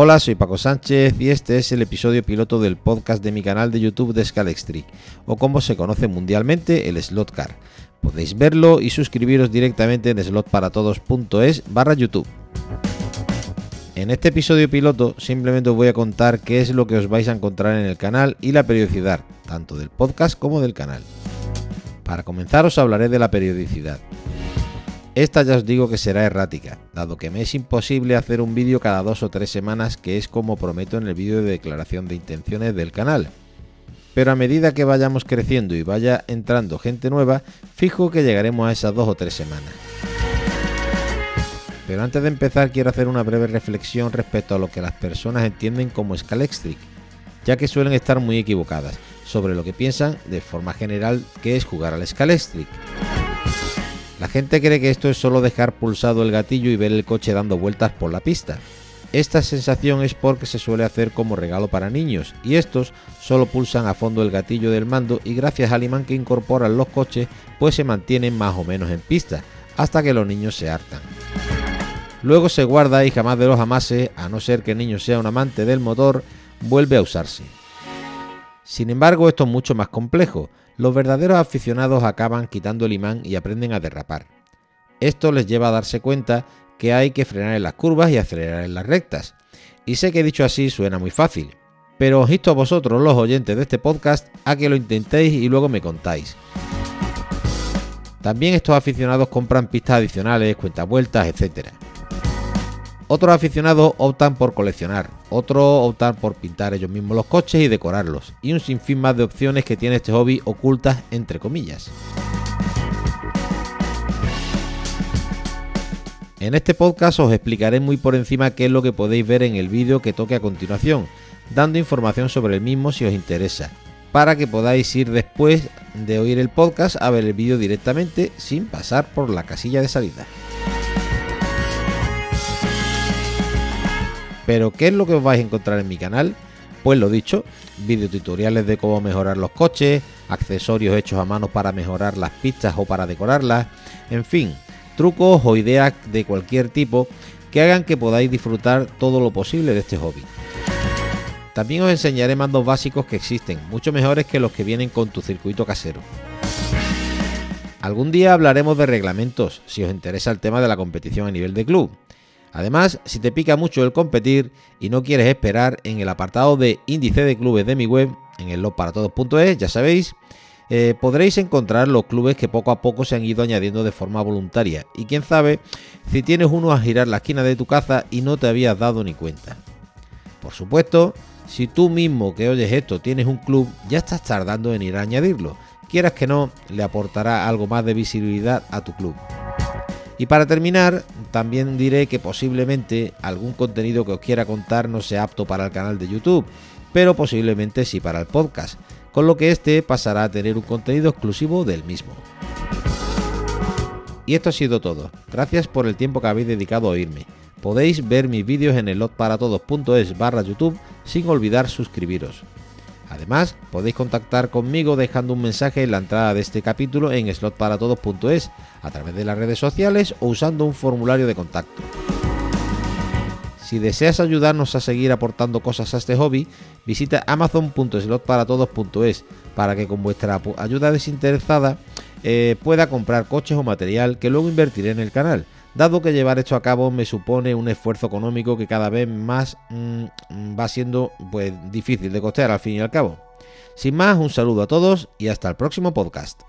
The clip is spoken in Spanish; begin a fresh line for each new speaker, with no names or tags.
Hola, soy Paco Sánchez y este es el episodio piloto del podcast de mi canal de YouTube de Scalextric, o como se conoce mundialmente, el Slotcar. Podéis verlo y suscribiros directamente en slotparatodos.es barra YouTube. En este episodio piloto simplemente os voy a contar qué es lo que os vais a encontrar en el canal y la periodicidad, tanto del podcast como del canal. Para comenzar os hablaré de la periodicidad. Esta ya os digo que será errática, dado que me es imposible hacer un vídeo cada dos o tres semanas, que es como prometo en el vídeo de declaración de intenciones del canal. Pero a medida que vayamos creciendo y vaya entrando gente nueva, fijo que llegaremos a esas dos o tres semanas. Pero antes de empezar quiero hacer una breve reflexión respecto a lo que las personas entienden como Scalextric, ya que suelen estar muy equivocadas sobre lo que piensan de forma general que es jugar al Scalextric. La gente cree que esto es solo dejar pulsado el gatillo y ver el coche dando vueltas por la pista. Esta sensación es porque se suele hacer como regalo para niños y estos solo pulsan a fondo el gatillo del mando y gracias al imán que incorporan los coches pues se mantienen más o menos en pista hasta que los niños se hartan. Luego se guarda y jamás de los amases, a no ser que el niño sea un amante del motor, vuelve a usarse. Sin embargo, esto es mucho más complejo. Los verdaderos aficionados acaban quitando el imán y aprenden a derrapar. Esto les lleva a darse cuenta que hay que frenar en las curvas y acelerar en las rectas. Y sé que dicho así suena muy fácil, pero os insto a vosotros, los oyentes de este podcast, a que lo intentéis y luego me contáis. También estos aficionados compran pistas adicionales, cuentavueltas, etc. Otros aficionados optan por coleccionar, otros optan por pintar ellos mismos los coches y decorarlos, y un sinfín más de opciones que tiene este hobby ocultas entre comillas. En este podcast os explicaré muy por encima qué es lo que podéis ver en el vídeo que toque a continuación, dando información sobre el mismo si os interesa, para que podáis ir después de oír el podcast a ver el vídeo directamente sin pasar por la casilla de salida. Pero ¿qué es lo que os vais a encontrar en mi canal? Pues lo dicho, videotutoriales de cómo mejorar los coches, accesorios hechos a mano para mejorar las pistas o para decorarlas, en fin, trucos o ideas de cualquier tipo que hagan que podáis disfrutar todo lo posible de este hobby. También os enseñaré mandos básicos que existen, mucho mejores que los que vienen con tu circuito casero. Algún día hablaremos de reglamentos, si os interesa el tema de la competición a nivel de club. Además, si te pica mucho el competir y no quieres esperar, en el apartado de índice de clubes de mi web, en el losparatodos.es, ya sabéis, eh, podréis encontrar los clubes que poco a poco se han ido añadiendo de forma voluntaria. Y quién sabe si tienes uno a girar la esquina de tu casa y no te habías dado ni cuenta. Por supuesto, si tú mismo que oyes esto tienes un club, ya estás tardando en ir a añadirlo. Quieras que no, le aportará algo más de visibilidad a tu club. Y para terminar, también diré que posiblemente algún contenido que os quiera contar no sea apto para el canal de YouTube, pero posiblemente sí para el podcast, con lo que este pasará a tener un contenido exclusivo del mismo. Y esto ha sido todo. Gracias por el tiempo que habéis dedicado a oírme. Podéis ver mis vídeos en el lotparatodos.es barra YouTube sin olvidar suscribiros. Además, podéis contactar conmigo dejando un mensaje en la entrada de este capítulo en slotparatodos.es, a través de las redes sociales o usando un formulario de contacto. Si deseas ayudarnos a seguir aportando cosas a este hobby, visita amazon.slotparatodos.es para que con vuestra ayuda desinteresada eh, pueda comprar coches o material que luego invertiré en el canal dado que llevar esto a cabo me supone un esfuerzo económico que cada vez más mm, va siendo pues difícil de costear al fin y al cabo. Sin más, un saludo a todos y hasta el próximo podcast.